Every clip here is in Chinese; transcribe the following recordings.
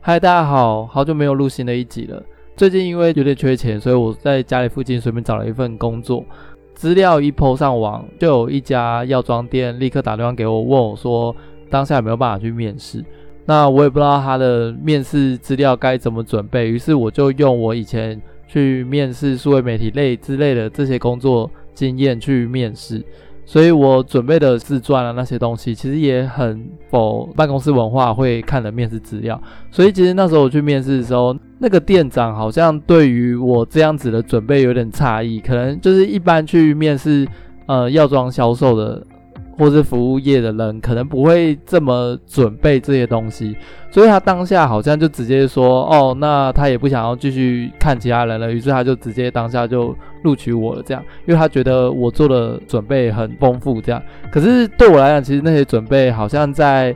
嗨，大家好，好久没有录新的一集了。最近因为有点缺钱，所以我在家里附近随便找了一份工作。资料一抛上网，就有一家药妆店立刻打电话给我，问我说当下有没有办法去面试。那我也不知道他的面试资料该怎么准备，于是我就用我以前去面试数位媒体类之类的这些工作经验去面试。所以我准备的自传啊，那些东西其实也很否办公室文化会看的面试资料。所以其实那时候我去面试的时候，那个店长好像对于我这样子的准备有点诧异，可能就是一般去面试呃药妆销售的。或是服务业的人可能不会这么准备这些东西，所以他当下好像就直接说：“哦，那他也不想要继续看其他人了。”于是他就直接当下就录取我了，这样，因为他觉得我做的准备很丰富，这样。可是对我来讲，其实那些准备好像在，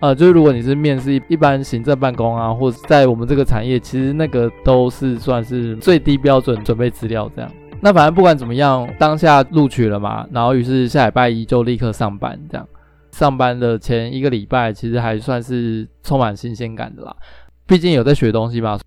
呃，就是如果你是面试一般行政办公啊，或者在我们这个产业，其实那个都是算是最低标准准备资料这样。那反正不管怎么样，当下录取了嘛，然后于是下礼拜一就立刻上班，这样。上班的前一个礼拜，其实还算是充满新鲜感的啦，毕竟有在学东西嘛。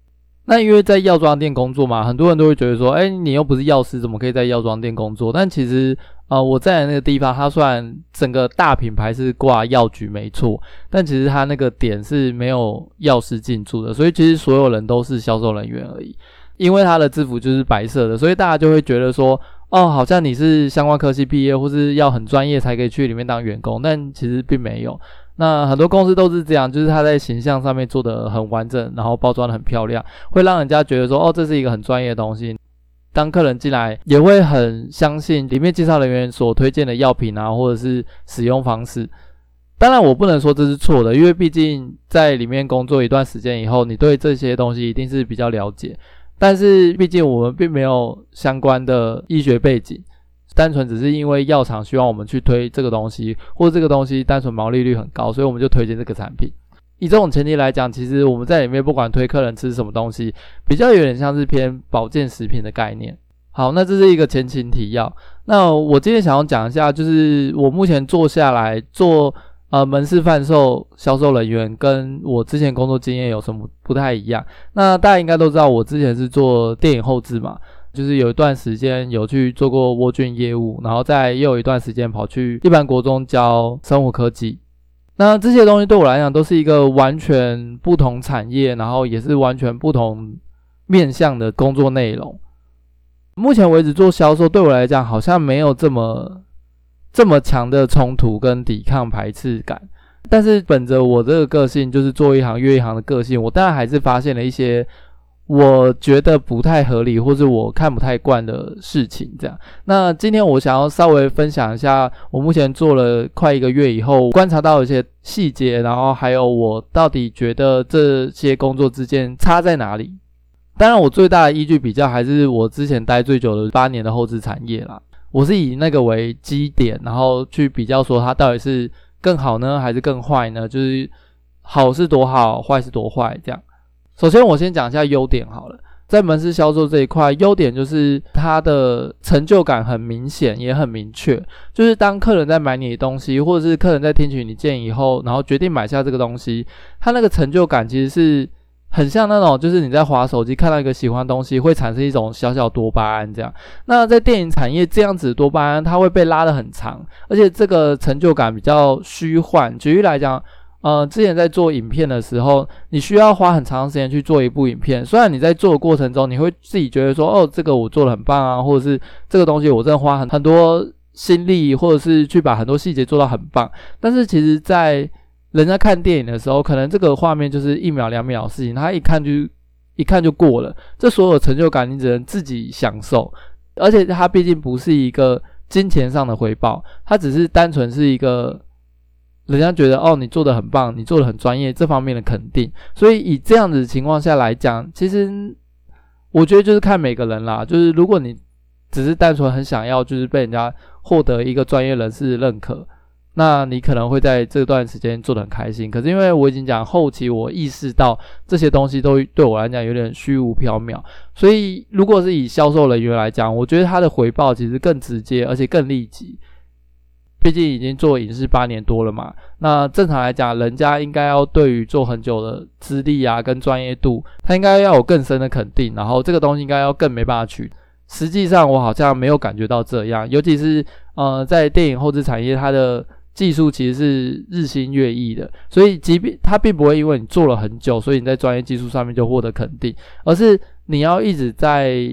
那因为在药妆店工作嘛，很多人都会觉得说，哎，你又不是药师，怎么可以在药妆店工作？但其实，呃，我在的那个地方，它虽然整个大品牌是挂药局没错，但其实它那个点是没有药师进驻的，所以其实所有人都是销售人员而已。因为他的制服就是白色的，所以大家就会觉得说，哦，好像你是相关科系毕业，或是要很专业才可以去里面当员工，但其实并没有。那很多公司都是这样，就是他在形象上面做得很完整，然后包装得很漂亮，会让人家觉得说，哦，这是一个很专业的东西。当客人进来，也会很相信里面介绍人员所推荐的药品啊，或者是使用方式。当然，我不能说这是错的，因为毕竟在里面工作一段时间以后，你对这些东西一定是比较了解。但是毕竟我们并没有相关的医学背景，单纯只是因为药厂希望我们去推这个东西，或者这个东西单纯毛利率很高，所以我们就推荐这个产品。以这种前提来讲，其实我们在里面不管推客人吃什么东西，比较有点像是偏保健食品的概念。好，那这是一个前情提要。那我今天想要讲一下，就是我目前做下来做。呃，门市贩售销售人员跟我之前工作经验有什么不太一样？那大家应该都知道，我之前是做电影后制嘛，就是有一段时间有去做过沃郡业务，然后再又有一段时间跑去一般国中教生物科技。那这些东西对我来讲都是一个完全不同产业，然后也是完全不同面向的工作内容。目前为止做销售对我来讲好像没有这么。这么强的冲突跟抵抗排斥感，但是本着我这个个性，就是做一行怨一行的个性，我当然还是发现了一些我觉得不太合理或者我看不太惯的事情。这样，那今天我想要稍微分享一下，我目前做了快一个月以后，观察到一些细节，然后还有我到底觉得这些工作之间差在哪里。当然，我最大的依据比较还是我之前待最久的八年的后制产业啦。我是以那个为基点，然后去比较说它到底是更好呢，还是更坏呢？就是好是多好，坏是多坏这样。首先我先讲一下优点好了，在门市销售这一块，优点就是它的成就感很明显，也很明确。就是当客人在买你的东西，或者是客人在听取你建议以后，然后决定买下这个东西，他那个成就感其实是。很像那种，就是你在滑手机看到一个喜欢的东西，会产生一种小小多巴胺这样。那在电影产业，这样子多巴胺它会被拉得很长，而且这个成就感比较虚幻。举例来讲，呃，之前在做影片的时候，你需要花很长时间去做一部影片。虽然你在做的过程中，你会自己觉得说，哦，这个我做的很棒啊，或者是这个东西我真的花很很多心力，或者是去把很多细节做到很棒。但是其实，在人家看电影的时候，可能这个画面就是一秒两秒的事情，他一看就一看就过了。这所有成就感，你只能自己享受。而且它毕竟不是一个金钱上的回报，它只是单纯是一个人家觉得哦，你做的很棒，你做的很专业这方面的肯定。所以以这样子情况下来讲，其实我觉得就是看每个人啦。就是如果你只是单纯很想要就是被人家获得一个专业人士认可，那你可能会在这段时间做得很开心。可是因为我已经讲后期，我意识到这些东西都对我来讲有点虚无缥缈，所以如果是以销售人员来讲，我觉得他的回报其实更直接，而且更立即。毕竟已经做影视八年多了嘛，那正常来讲，人家应该要对于做很久的资历啊跟专业度，他应该要有更深的肯定，然后这个东西应该要更没办法取。实际上我好像没有感觉到这样，尤其是呃在电影后制产业，它的技术其实是日新月异的，所以即便它并不会因为你做了很久，所以你在专业技术上面就获得肯定，而是你要一直在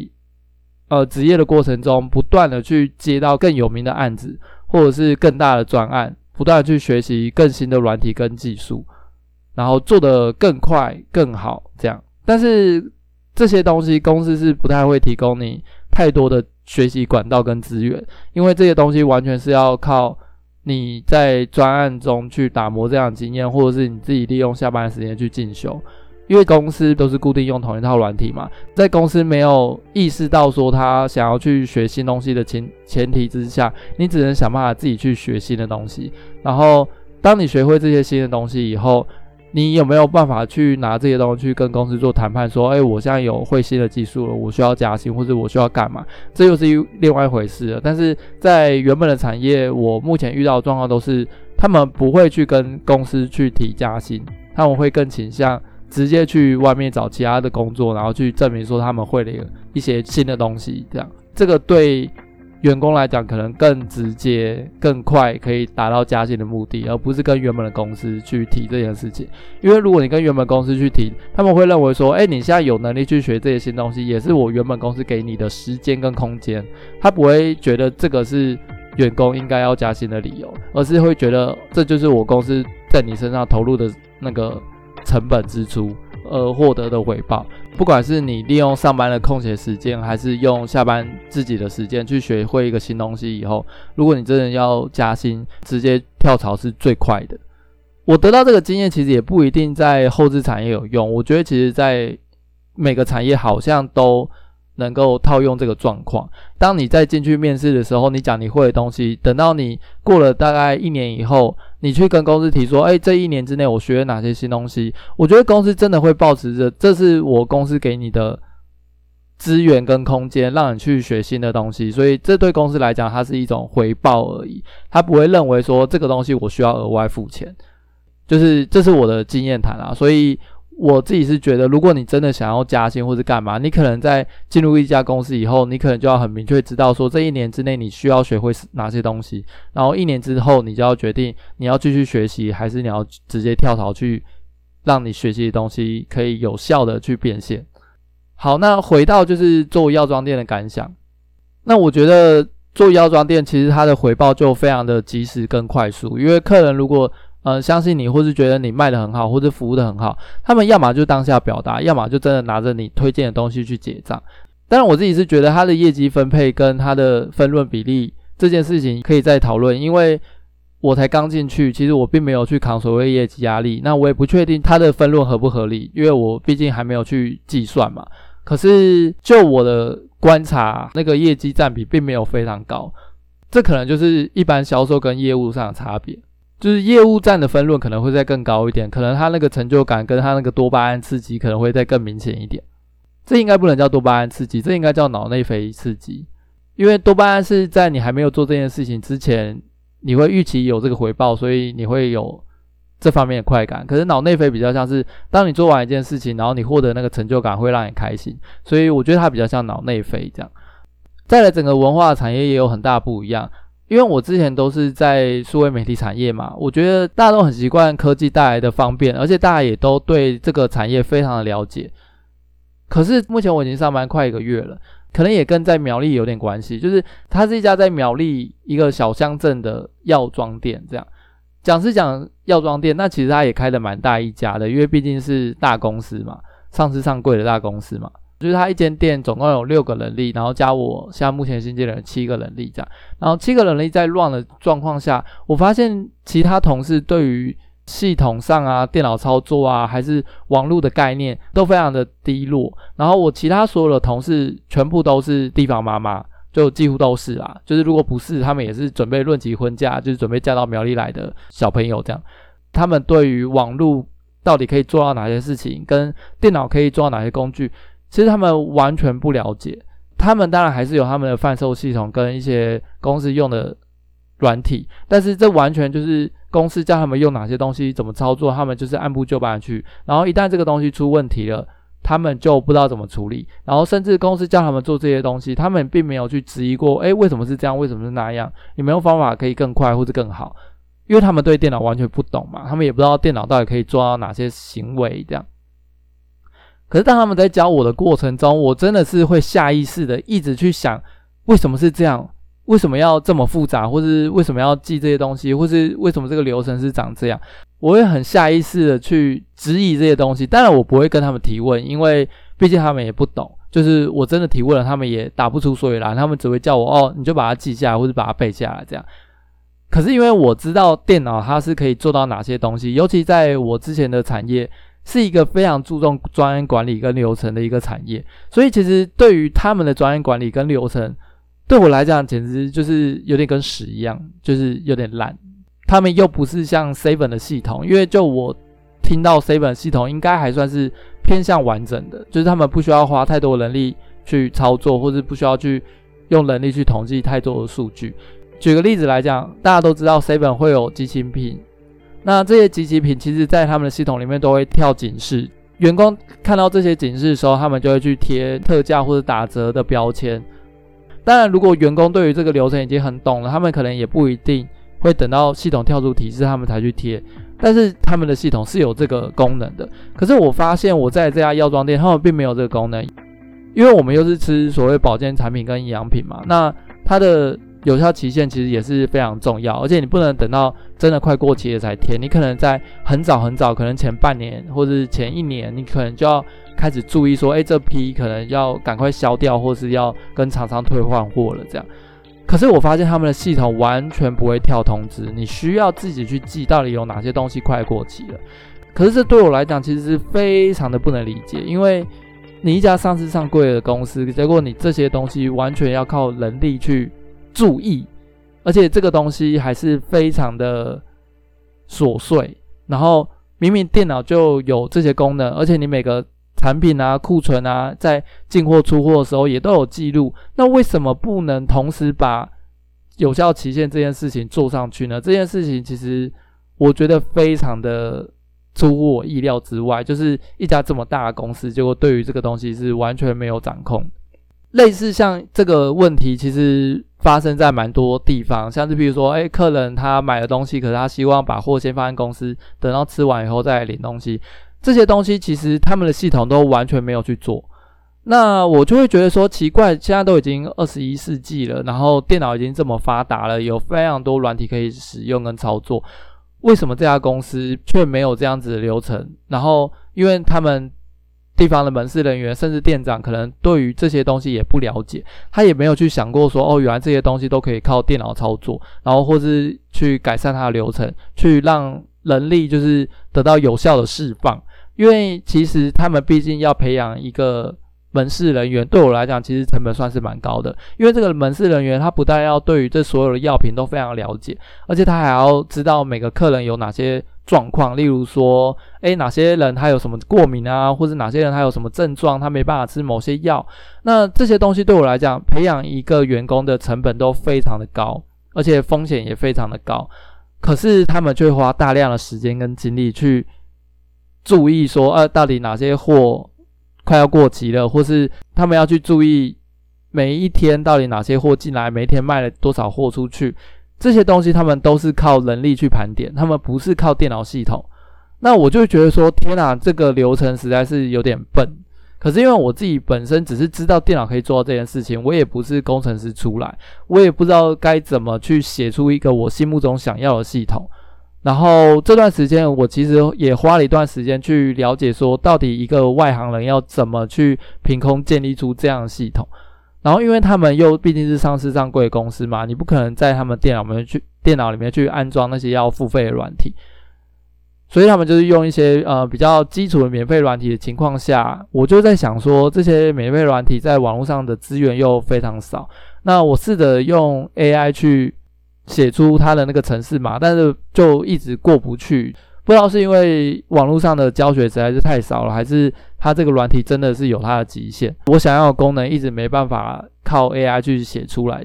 呃职业的过程中，不断的去接到更有名的案子。或者是更大的专案，不断的去学习更新的软体跟技术，然后做得更快更好，这样。但是这些东西公司是不太会提供你太多的学习管道跟资源，因为这些东西完全是要靠你在专案中去打磨这样的经验，或者是你自己利用下班时间去进修。因为公司都是固定用同一套软体嘛，在公司没有意识到说他想要去学新东西的前前提之下，你只能想办法自己去学新的东西。然后，当你学会这些新的东西以后，你有没有办法去拿这些东西去跟公司做谈判？说，哎，我现在有会新的技术了，我需要加薪，或者我需要干嘛？这又是另外一回事了。但是在原本的产业，我目前遇到的状况都是，他们不会去跟公司去提加薪，他们会更倾向。直接去外面找其他的工作，然后去证明说他们会了一些新的东西，这样这个对员工来讲可能更直接、更快可以达到加薪的目的，而不是跟原本的公司去提这件事情。因为如果你跟原本公司去提，他们会认为说，哎，你现在有能力去学这些新东西，也是我原本公司给你的时间跟空间，他不会觉得这个是员工应该要加薪的理由，而是会觉得这就是我公司在你身上投入的那个。成本支出而获得的回报，不管是你利用上班的空闲时间，还是用下班自己的时间去学会一个新东西以后，如果你真的要加薪，直接跳槽是最快的。我得到这个经验，其实也不一定在后置产业有用。我觉得其实在每个产业好像都。能够套用这个状况。当你在进去面试的时候，你讲你会的东西，等到你过了大概一年以后，你去跟公司提说，诶，这一年之内我学了哪些新东西？我觉得公司真的会抱持着，这是我公司给你的资源跟空间，让你去学新的东西。所以这对公司来讲，它是一种回报而已，他不会认为说这个东西我需要额外付钱。就是这是我的经验谈啊，所以。我自己是觉得，如果你真的想要加薪或者干嘛，你可能在进入一家公司以后，你可能就要很明确知道说，这一年之内你需要学会哪些东西，然后一年之后你就要决定你要继续学习，还是你要直接跳槽去让你学习的东西可以有效的去变现。好，那回到就是做药妆店的感想，那我觉得做药妆店其实它的回报就非常的及时跟快速，因为客人如果呃，相信你，或是觉得你卖得很好，或者服务得很好，他们要么就当下表达，要么就真的拿着你推荐的东西去结账。当然，我自己是觉得他的业绩分配跟他的分润比例这件事情可以再讨论，因为我才刚进去，其实我并没有去扛所谓业绩压力，那我也不确定他的分润合不合理，因为我毕竟还没有去计算嘛。可是就我的观察，那个业绩占比并没有非常高，这可能就是一般销售跟业务上的差别。就是业务站的分论可能会再更高一点，可能他那个成就感跟他那个多巴胺刺激可能会再更明显一点。这应该不能叫多巴胺刺激，这应该叫脑内啡刺激。因为多巴胺是在你还没有做这件事情之前，你会预期有这个回报，所以你会有这方面的快感。可是脑内啡比较像是当你做完一件事情，然后你获得那个成就感会让你开心，所以我觉得它比较像脑内啡这样。再来，整个文化产业也有很大不一样。因为我之前都是在数位媒体产业嘛，我觉得大家都很习惯科技带来的方便，而且大家也都对这个产业非常的了解。可是目前我已经上班快一个月了，可能也跟在苗栗有点关系，就是它是一家在苗栗一个小乡镇的药妆店，这样讲是讲药妆店，那其实它也开的蛮大一家的，因为毕竟是大公司嘛，上市上柜的大公司嘛。就是他一间店总共有六个人力，然后加我现在目前新进的人七个人力这样，然后七个人力在乱的状况下，我发现其他同事对于系统上啊、电脑操作啊，还是网络的概念都非常的低落。然后我其他所有的同事全部都是地方妈妈，就几乎都是啦。就是如果不是，他们也是准备论及婚嫁，就是准备嫁到苗栗来的小朋友这样。他们对于网络到底可以做到哪些事情，跟电脑可以做到哪些工具，其实他们完全不了解。他们当然还是有他们的贩售系统跟一些公司用的软体，但是这完全就是公司叫他们用哪些东西，怎么操作，他们就是按部就班去。然后一旦这个东西出问题了，他们就不知道怎么处理。然后甚至公司叫他们做这些东西，他们并没有去质疑过，诶，为什么是这样？为什么是那样？有没有方法可以更快或者更好？因为他们对电脑完全不懂嘛，他们也不知道电脑到底可以做到哪些行为这样。可是当他们在教我的过程中，我真的是会下意识的一直去想，为什么是这样？为什么要这么复杂？或是为什么要记这些东西？或是为什么这个流程是长这样？我会很下意识的去质疑这些东西。当然，我不会跟他们提问，因为毕竟他们也不懂。就是我真的提问了，他们也答不出所以然，他们只会叫我哦，你就把它记下来，或者把它背下来这样。可是因为我知道电脑它是可以做到哪些东西，尤其在我之前的产业。是一个非常注重专案管理跟流程的一个产业，所以其实对于他们的专案管理跟流程，对我来讲简直就是有点跟屎一样，就是有点烂。他们又不是像 Seven 的系统，因为就我听到 Seven 系统应该还算是偏向完整的，就是他们不需要花太多人力去操作，或者不需要去用人力去统计太多的数据。举个例子来讲，大家都知道 Seven 会有即期品。那这些即期品，其实在他们的系统里面都会跳警示，员工看到这些警示的时候，他们就会去贴特价或者打折的标签。当然，如果员工对于这个流程已经很懂了，他们可能也不一定会等到系统跳出提示，他们才去贴。但是他们的系统是有这个功能的。可是我发现我在这家药妆店，他们并没有这个功能，因为我们又是吃所谓保健产品跟营养品嘛，那它的。有效期限其实也是非常重要，而且你不能等到真的快过期了才填，你可能在很早很早，可能前半年或者是前一年，你可能就要开始注意说，哎，这批可能要赶快销掉，或是要跟厂商退换货了这样。可是我发现他们的系统完全不会跳通知，你需要自己去记到底有哪些东西快过期了。可是这对我来讲其实是非常的不能理解，因为你一家上市上柜的公司，结果你这些东西完全要靠人力去。注意，而且这个东西还是非常的琐碎。然后明明电脑就有这些功能，而且你每个产品啊、库存啊，在进货出货的时候也都有记录。那为什么不能同时把有效期限这件事情做上去呢？这件事情其实我觉得非常的出乎我意料之外。就是一家这么大的公司，结果对于这个东西是完全没有掌控。类似像这个问题，其实。发生在蛮多地方，像是比如说，哎，客人他买了东西，可是他希望把货先放在公司，等到吃完以后再领东西。这些东西其实他们的系统都完全没有去做。那我就会觉得说奇怪，现在都已经二十一世纪了，然后电脑已经这么发达了，有非常多软体可以使用跟操作，为什么这家公司却没有这样子的流程？然后，因为他们。地方的门市人员甚至店长可能对于这些东西也不了解，他也没有去想过说哦，原来这些东西都可以靠电脑操作，然后或是去改善它的流程，去让人力就是得到有效的释放。因为其实他们毕竟要培养一个门市人员，对我来讲其实成本算是蛮高的。因为这个门市人员他不但要对于这所有的药品都非常了解，而且他还要知道每个客人有哪些。状况，例如说，诶，哪些人他有什么过敏啊，或者哪些人他有什么症状，他没办法吃某些药。那这些东西对我来讲，培养一个员工的成本都非常的高，而且风险也非常的高。可是他们却花大量的时间跟精力去注意说，呃，到底哪些货快要过期了，或是他们要去注意每一天到底哪些货进来，每一天卖了多少货出去。这些东西他们都是靠人力去盘点，他们不是靠电脑系统。那我就觉得说，天哪，这个流程实在是有点笨。可是因为我自己本身只是知道电脑可以做到这件事情，我也不是工程师出来，我也不知道该怎么去写出一个我心目中想要的系统。然后这段时间，我其实也花了一段时间去了解说，到底一个外行人要怎么去凭空建立出这样的系统。然后，因为他们又毕竟是上市上柜公司嘛，你不可能在他们电脑里面去电脑里面去安装那些要付费的软体，所以他们就是用一些呃比较基础的免费软体的情况下，我就在想说，这些免费软体在网络上的资源又非常少，那我试着用 AI 去写出它的那个城市码，但是就一直过不去。不知道是因为网络上的教学实在是太少了，还是它这个软体真的是有它的极限。我想要的功能一直没办法靠 AI 去写出来，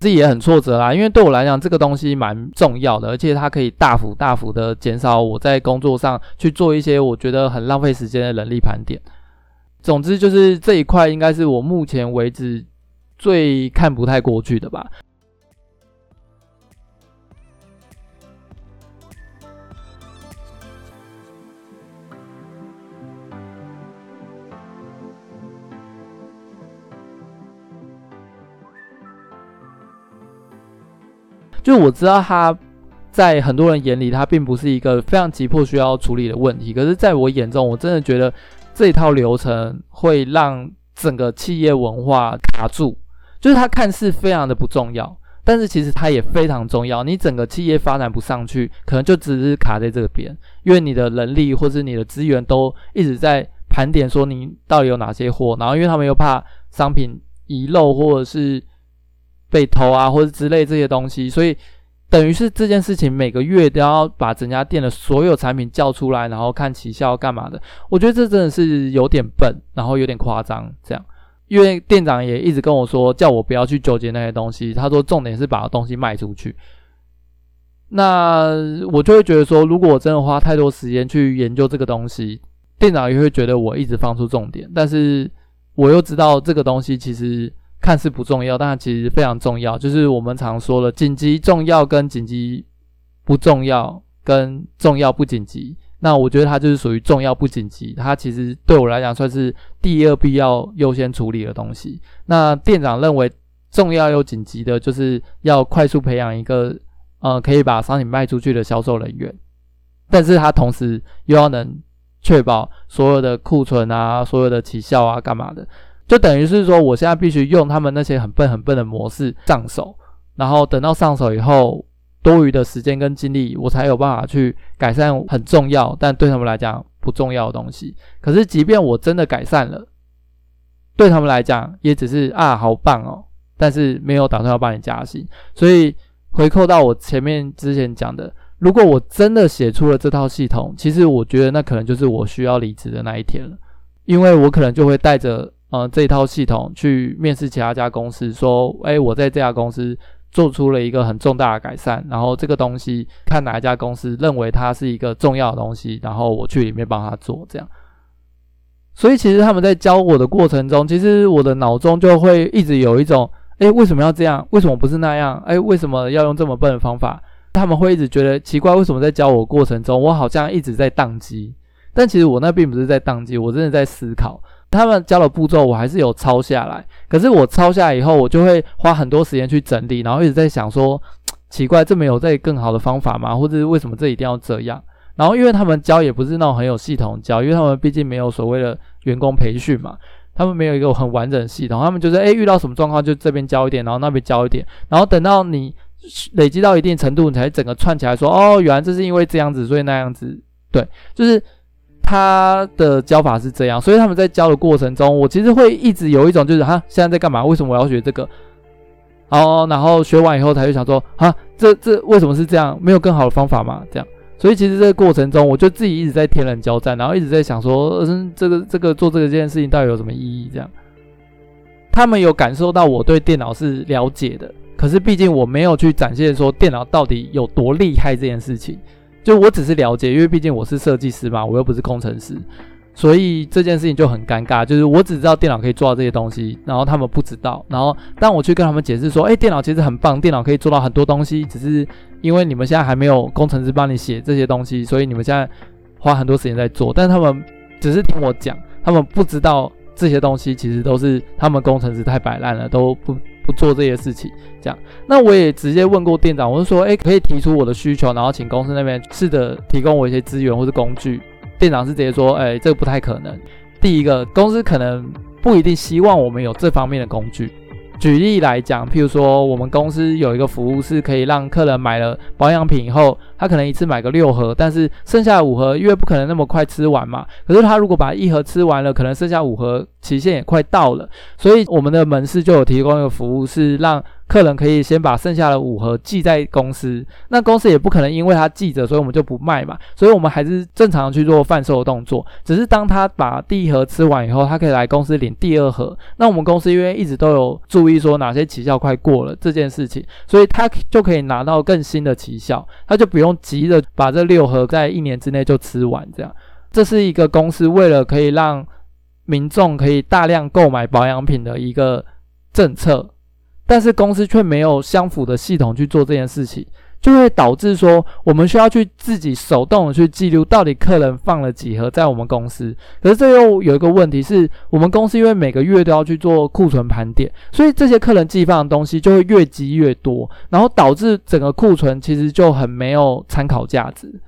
自己也很挫折啦。因为对我来讲，这个东西蛮重要的，而且它可以大幅大幅的减少我在工作上去做一些我觉得很浪费时间的人力盘点。总之，就是这一块应该是我目前为止最看不太过去的吧。就我知道他在很多人眼里，他并不是一个非常急迫需要处理的问题。可是，在我眼中，我真的觉得这套流程会让整个企业文化卡住。就是它看似非常的不重要，但是其实它也非常重要。你整个企业发展不上去，可能就只是卡在这边，因为你的人力或是你的资源都一直在盘点说你到底有哪些货，然后因为他们又怕商品遗漏或者是。被偷啊，或者之类这些东西，所以等于是这件事情每个月都要把整家店的所有产品叫出来，然后看起效干嘛的。我觉得这真的是有点笨，然后有点夸张这样。因为店长也一直跟我说，叫我不要去纠结那些东西。他说重点是把东西卖出去。那我就会觉得说，如果我真的花太多时间去研究这个东西，店长也会觉得我一直放出重点，但是我又知道这个东西其实。看似不重要，但其实非常重要。就是我们常说的紧急重要跟紧急不重要，跟重要不紧急。那我觉得它就是属于重要不紧急。它其实对我来讲算是第二必要优先处理的东西。那店长认为重要又紧急的，就是要快速培养一个呃可以把商品卖出去的销售人员。但是他同时又要能确保所有的库存啊、所有的起效啊、干嘛的。就等于是说，我现在必须用他们那些很笨很笨的模式上手，然后等到上手以后，多余的时间跟精力，我才有办法去改善很重要但对他们来讲不重要的东西。可是，即便我真的改善了，对他们来讲也只是啊，好棒哦，但是没有打算要帮你加薪。所以回扣到我前面之前讲的，如果我真的写出了这套系统，其实我觉得那可能就是我需要离职的那一天了，因为我可能就会带着。呃，这一套系统去面试其他家公司，说，哎，我在这家公司做出了一个很重大的改善，然后这个东西看哪一家公司认为它是一个重要的东西，然后我去里面帮他做这样。所以其实他们在教我的过程中，其实我的脑中就会一直有一种，哎，为什么要这样？为什么不是那样？哎，为什么要用这么笨的方法？他们会一直觉得奇怪，为什么在教我过程中，我好像一直在宕机？但其实我那并不是在宕机，我真的在思考。他们教的步骤我还是有抄下来，可是我抄下来以后，我就会花很多时间去整理，然后一直在想说，奇怪，这没有再更好的方法吗？或者是为什么这一定要这样？然后因为他们教也不是那种很有系统教，因为他们毕竟没有所谓的员工培训嘛，他们没有一个很完整的系统，他们就是诶、遇到什么状况就这边教一点，然后那边教一点，然后等到你累积到一定程度，你才整个串起来说，哦，原来这是因为这样子，所以那样子，对，就是。他的教法是这样，所以他们在教的过程中，我其实会一直有一种就是哈，现在在干嘛？为什么我要学这个？哦，然后学完以后才会想说，哈，这这为什么是这样？没有更好的方法吗？这样，所以其实这个过程中，我就自己一直在天人交战，然后一直在想说，嗯，这个这个做这个这件事情到底有什么意义？这样，他们有感受到我对电脑是了解的，可是毕竟我没有去展现说电脑到底有多厉害这件事情。就我只是了解，因为毕竟我是设计师嘛，我又不是工程师，所以这件事情就很尴尬。就是我只知道电脑可以做到这些东西，然后他们不知道。然后当我去跟他们解释说，诶，电脑其实很棒，电脑可以做到很多东西，只是因为你们现在还没有工程师帮你写这些东西，所以你们现在花很多时间在做。但他们只是听我讲，他们不知道这些东西其实都是他们工程师太摆烂了，都不。不做这些事情，这样，那我也直接问过店长，我就说，哎，可以提出我的需求，然后请公司那边试着提供我一些资源或是工具。店长是直接说，哎，这个不太可能。第一个，公司可能不一定希望我们有这方面的工具，举例来讲，譬如说，我们公司有一个服务是可以让客人买了保养品以后，他可能一次买个六盒，但是剩下五盒因为不可能那么快吃完嘛。可是他如果把一盒吃完了，可能剩下五盒期限也快到了，所以我们的门市就有提供一个服务是让。客人可以先把剩下的五盒寄在公司，那公司也不可能因为他记着，所以我们就不卖嘛，所以我们还是正常去做贩售的动作。只是当他把第一盒吃完以后，他可以来公司领第二盒。那我们公司因为一直都有注意说哪些奇效快过了这件事情，所以他就可以拿到更新的奇效，他就不用急着把这六盒在一年之内就吃完。这样，这是一个公司为了可以让民众可以大量购买保养品的一个政策。但是公司却没有相符的系统去做这件事情，就会导致说我们需要去自己手动的去记录到底客人放了几盒在我们公司。可是这又有一个问题是，我们公司因为每个月都要去做库存盘点，所以这些客人寄放的东西就会越积越多，然后导致整个库存其实就很没有参考价值。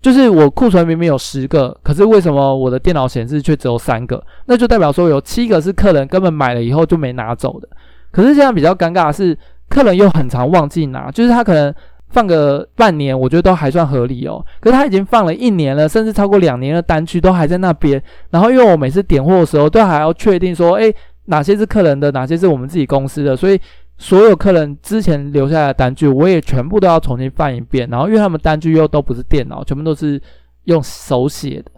就是我库存明明有十个，可是为什么我的电脑显示却只有三个？那就代表说有七个是客人根本买了以后就没拿走的。可是这样比较尴尬的是，客人又很常忘记拿，就是他可能放个半年，我觉得都还算合理哦。可是他已经放了一年了，甚至超过两年的单据都还在那边。然后因为我每次点货的时候，都还要确定说，诶，哪些是客人的，哪些是我们自己公司的，所以所有客人之前留下来的单据，我也全部都要重新翻一遍。然后因为他们单据又都不是电脑，全部都是用手写的。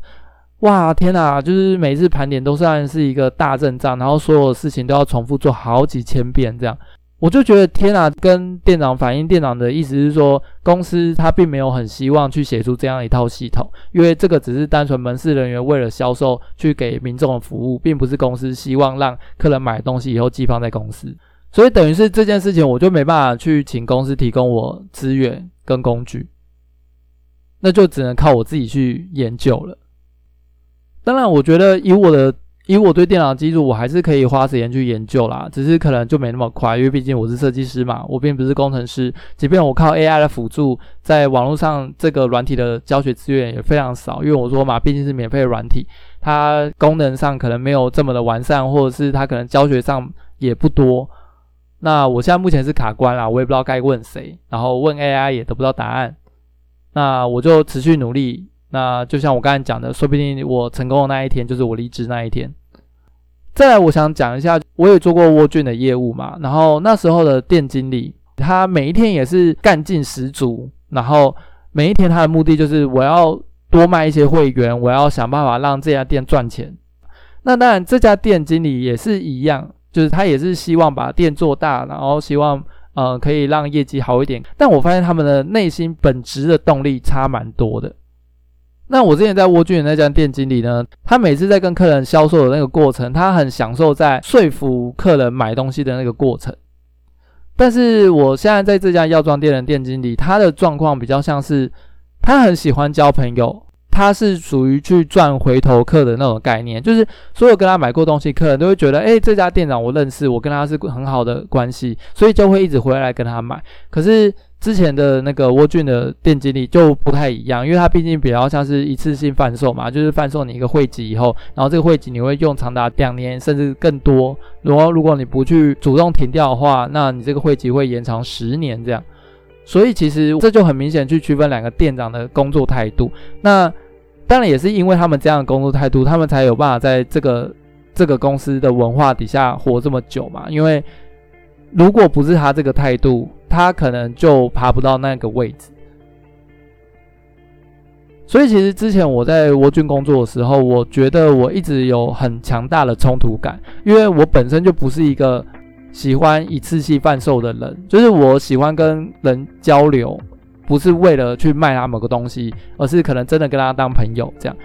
哇，天哪！就是每次盘点都算是一个大阵仗，然后所有的事情都要重复做好几千遍，这样我就觉得天哪！跟店长反映，店长的意思是说，公司他并没有很希望去写出这样一套系统，因为这个只是单纯门市人员为了销售去给民众的服务，并不是公司希望让客人买东西以后寄放在公司，所以等于是这件事情，我就没办法去请公司提供我资源跟工具，那就只能靠我自己去研究了。当然，我觉得以我的以我对电脑的基础，我还是可以花时间去研究啦。只是可能就没那么快，因为毕竟我是设计师嘛，我并不是工程师。即便我靠 AI 的辅助，在网络上这个软体的教学资源也非常少，因为我说嘛，毕竟是免费的软体，它功能上可能没有这么的完善，或者是它可能教学上也不多。那我现在目前是卡关啦，我也不知道该问谁，然后问 AI 也得不到答案。那我就持续努力。那就像我刚才讲的，说不定我成功的那一天就是我离职那一天。再来，我想讲一下，我也做过沃郡的业务嘛，然后那时候的店经理，他每一天也是干劲十足，然后每一天他的目的就是我要多卖一些会员，我要想办法让这家店赚钱。那当然，这家店经理也是一样，就是他也是希望把店做大，然后希望呃可以让业绩好一点。但我发现他们的内心本质的动力差蛮多的。那我之前在沃郡的那家店经理呢，他每次在跟客人销售的那个过程，他很享受在说服客人买东西的那个过程。但是我现在在这家药妆店的店经理，他的状况比较像是，他很喜欢交朋友，他是属于去赚回头客的那种概念，就是所有跟他买过东西客人都会觉得，诶，这家店长我认识，我跟他是很好的关系，所以就会一直回来跟他买。可是。之前的那个沃郡的店经理就不太一样，因为他毕竟比较像是一次性贩售嘛，就是贩售你一个汇集以后，然后这个汇集你会用长达两年甚至更多。然后如果你不去主动停掉的话，那你这个汇集会延长十年这样。所以其实这就很明显去区分两个店长的工作态度。那当然也是因为他们这样的工作态度，他们才有办法在这个这个公司的文化底下活这么久嘛。因为如果不是他这个态度，他可能就爬不到那个位置，所以其实之前我在沃郡工作的时候，我觉得我一直有很强大的冲突感，因为我本身就不是一个喜欢一次性贩售的人，就是我喜欢跟人交流，不是为了去卖他某个东西，而是可能真的跟他当朋友这样。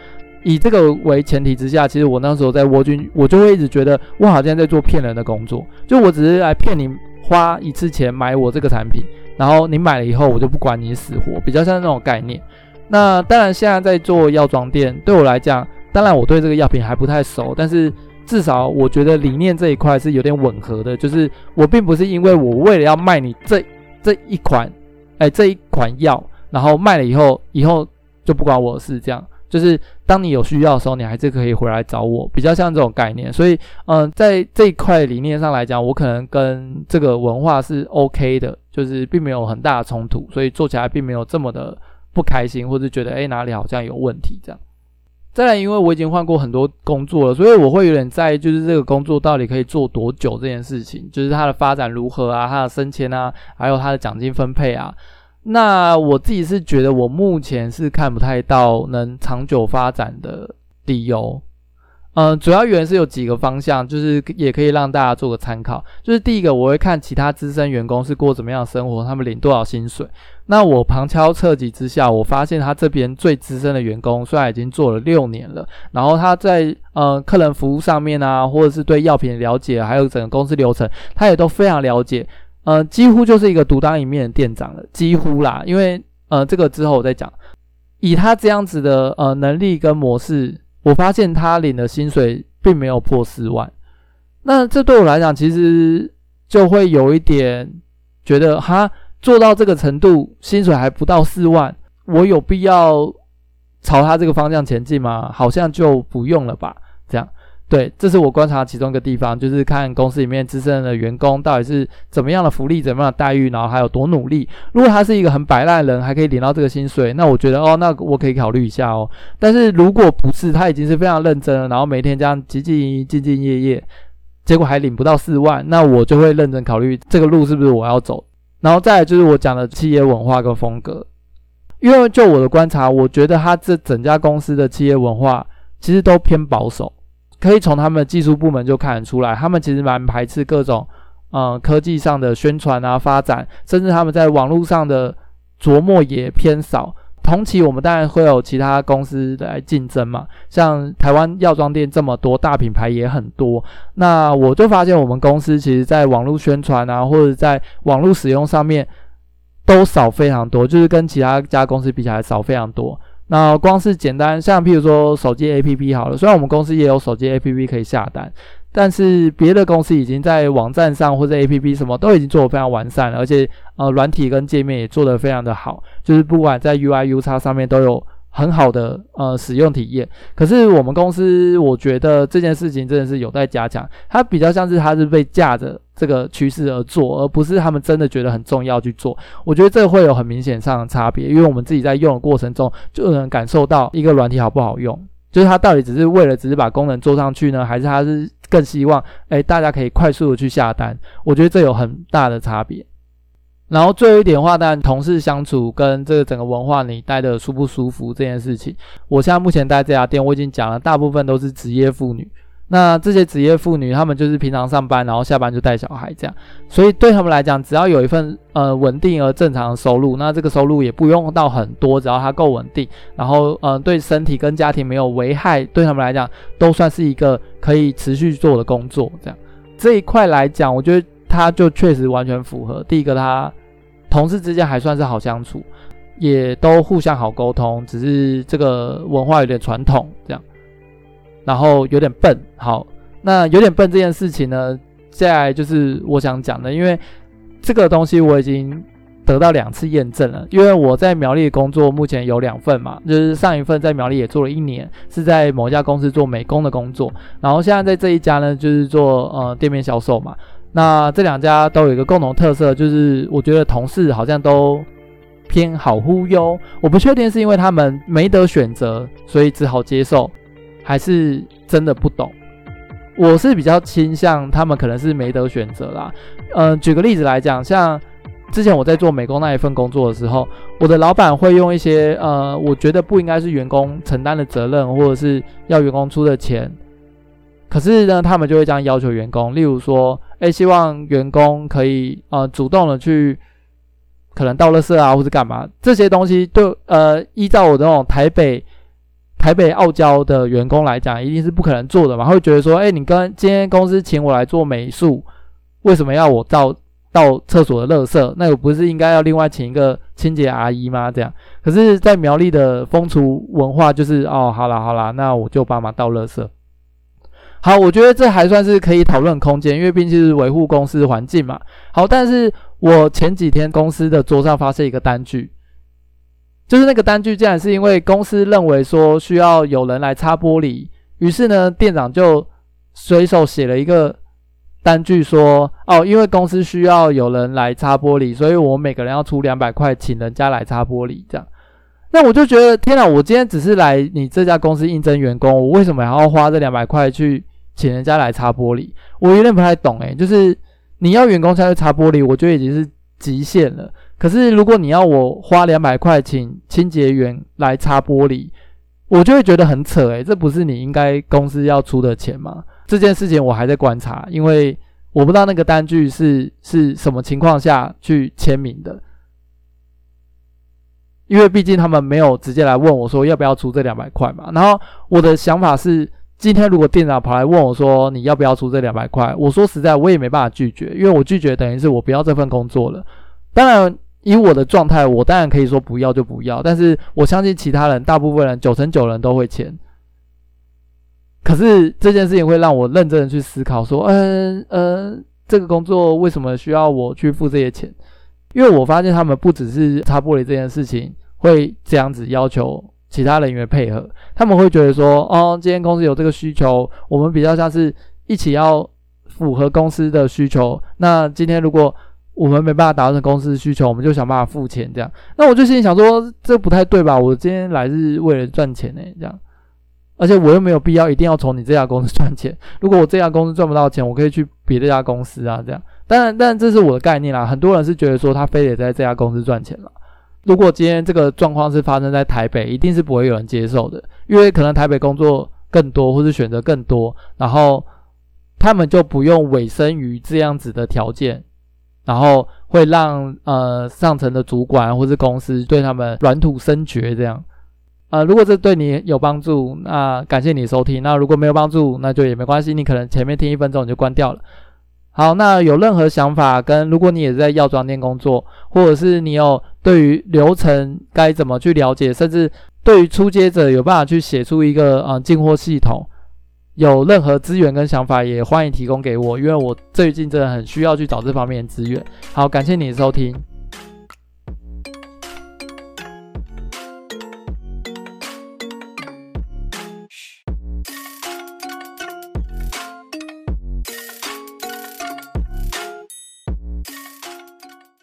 以这个为前提之下，其实我那时候在沃郡，我就会一直觉得我好像在做骗人的工作，就我只是来骗你。花一次钱买我这个产品，然后你买了以后，我就不管你死活，比较像那种概念。那当然，现在在做药妆店，对我来讲，当然我对这个药品还不太熟，但是至少我觉得理念这一块是有点吻合的。就是我并不是因为我为了要卖你这这一款，哎，这一款药，然后卖了以后，以后就不管我的事，这样。就是当你有需要的时候，你还是可以回来找我，比较像这种概念。所以，嗯、在这一块理念上来讲，我可能跟这个文化是 OK 的，就是并没有很大的冲突，所以做起来并没有这么的不开心，或者觉得诶哪里好像有问题这样。再来，因为我已经换过很多工作了，所以我会有点在意，就是这个工作到底可以做多久这件事情，就是它的发展如何啊，它的升迁啊，还有它的奖金分配啊。那我自己是觉得，我目前是看不太到能长久发展的理由。嗯，主要原因是有几个方向，就是也可以让大家做个参考。就是第一个，我会看其他资深员工是过怎么样的生活，他们领多少薪水。那我旁敲侧击之下，我发现他这边最资深的员工虽然已经做了六年了，然后他在呃客人服务上面啊，或者是对药品了解，还有整个公司流程，他也都非常了解。呃，几乎就是一个独当一面的店长了，几乎啦。因为呃这个之后我再讲，以他这样子的呃能力跟模式。我发现他领的薪水并没有破四万，那这对我来讲其实就会有一点觉得，哈，做到这个程度，薪水还不到四万，我有必要朝他这个方向前进吗？好像就不用了吧，这样。对，这是我观察其中一个地方，就是看公司里面资深的员工到底是怎么样的福利、怎么样的待遇，然后还有多努力。如果他是一个很摆烂的人，还可以领到这个薪水，那我觉得哦，那我可以考虑一下哦。但是如果不是，他已经是非常认真了，然后每天这样兢兢兢兢业业，结果还领不到四万，那我就会认真考虑这个路是不是我要走。然后再来就是我讲的企业文化跟风格，因为就我的观察，我觉得他这整家公司的企业文化其实都偏保守。可以从他们技术部门就看得出来，他们其实蛮排斥各种，嗯，科技上的宣传啊、发展，甚至他们在网络上的琢磨也偏少。同期我们当然会有其他公司来竞争嘛，像台湾药妆店这么多，大品牌也很多。那我就发现我们公司其实在网络宣传啊，或者在网络使用上面都少非常多，就是跟其他家公司比起来少非常多。那光是简单，像譬如说手机 APP 好了，虽然我们公司也有手机 APP 可以下单，但是别的公司已经在网站上或者 APP 什么都已经做得非常完善了，而且呃软体跟界面也做得非常的好，就是不管在 UI、UX 上面都有。很好的呃使用体验，可是我们公司我觉得这件事情真的是有待加强。它比较像是它是被架着这个趋势而做，而不是他们真的觉得很重要去做。我觉得这会有很明显上的差别，因为我们自己在用的过程中就能感受到一个软体好不好用，就是它到底只是为了只是把功能做上去呢，还是它是更希望诶大家可以快速的去下单？我觉得这有很大的差别。然后最后一点的话，当然同事相处跟这个整个文化，你待的舒不舒服这件事情，我现在目前待这家店，我已经讲了，大部分都是职业妇女。那这些职业妇女，她们就是平常上班，然后下班就带小孩这样，所以对他们来讲，只要有一份呃稳定而正常的收入，那这个收入也不用到很多，只要它够稳定，然后呃对身体跟家庭没有危害，对他们来讲都算是一个可以持续做的工作。这样这一块来讲，我觉得。他就确实完全符合。第一个，他同事之间还算是好相处，也都互相好沟通，只是这个文化有点传统这样，然后有点笨。好，那有点笨这件事情呢，接下来就是我想讲的，因为这个东西我已经得到两次验证了。因为我在苗栗工作目前有两份嘛，就是上一份在苗栗也做了一年，是在某一家公司做美工的工作，然后现在在这一家呢，就是做呃店面销售嘛。那这两家都有一个共同特色，就是我觉得同事好像都偏好忽悠。我不确定是因为他们没得选择，所以只好接受，还是真的不懂。我是比较倾向他们可能是没得选择啦。嗯、举个例子来讲，像之前我在做美工那一份工作的时候，我的老板会用一些呃，我觉得不应该是员工承担的责任，或者是要员工出的钱。可是呢，他们就会这样要求员工，例如说，诶，希望员工可以呃主动的去，可能倒垃圾啊，或者干嘛，这些东西对呃依照我这种台北台北傲娇的员工来讲，一定是不可能做的嘛，会觉得说，诶，你跟今天公司请我来做美术，为什么要我倒倒厕所的垃圾？那我不是应该要另外请一个清洁阿姨吗？这样，可是，在苗栗的风俗文化就是，哦，好啦好啦，那我就帮忙倒垃圾。好，我觉得这还算是可以讨论空间，因为毕竟是维护公司环境嘛。好，但是我前几天公司的桌上发现一个单据，就是那个单据，竟然是因为公司认为说需要有人来擦玻璃，于是呢，店长就随手写了一个单据说，哦，因为公司需要有人来擦玻璃，所以我每个人要出两百块，请人家来擦玻璃，这样。那我就觉得，天哪！我今天只是来你这家公司应征员工，我为什么还要花这两百块去请人家来擦玻璃？我有点不太懂诶，就是你要员工下去擦玻璃，我觉得已经是极限了。可是如果你要我花两百块请清洁员来擦玻璃，我就会觉得很扯诶，这不是你应该公司要出的钱吗？这件事情我还在观察，因为我不知道那个单据是是什么情况下去签名的。因为毕竟他们没有直接来问我说要不要出这两百块嘛，然后我的想法是，今天如果店长跑来问我说你要不要出这两百块，我说实在我也没办法拒绝，因为我拒绝等于是我不要这份工作了。当然以我的状态，我当然可以说不要就不要，但是我相信其他人，大部分人九成九人都会签。可是这件事情会让我认真的去思考说，嗯嗯，这个工作为什么需要我去付这些钱？因为我发现他们不只是擦玻璃这件事情会这样子要求其他人员配合，他们会觉得说，哦，今天公司有这个需求，我们比较像是一起要符合公司的需求。那今天如果我们没办法达成公司的需求，我们就想办法付钱这样。那我就心里想说，这不太对吧？我今天来是为了赚钱呢，这样。而且我又没有必要一定要从你这家公司赚钱。如果我这家公司赚不到钱，我可以去别的家公司啊，这样。当然，但这是我的概念啦。很多人是觉得说他非得在这家公司赚钱了。如果今天这个状况是发生在台北，一定是不会有人接受的，因为可能台北工作更多，或是选择更多，然后他们就不用委身于这样子的条件，然后会让呃上层的主管或是公司对他们软土生掘这样。呃，如果这对你有帮助，那感谢你收听。那如果没有帮助，那就也没关系，你可能前面听一分钟你就关掉了。好，那有任何想法跟如果你也在药妆店工作，或者是你有对于流程该怎么去了解，甚至对于初阶者有办法去写出一个呃进货系统，有任何资源跟想法也欢迎提供给我，因为我最近真的很需要去找这方面的资源。好，感谢你的收听。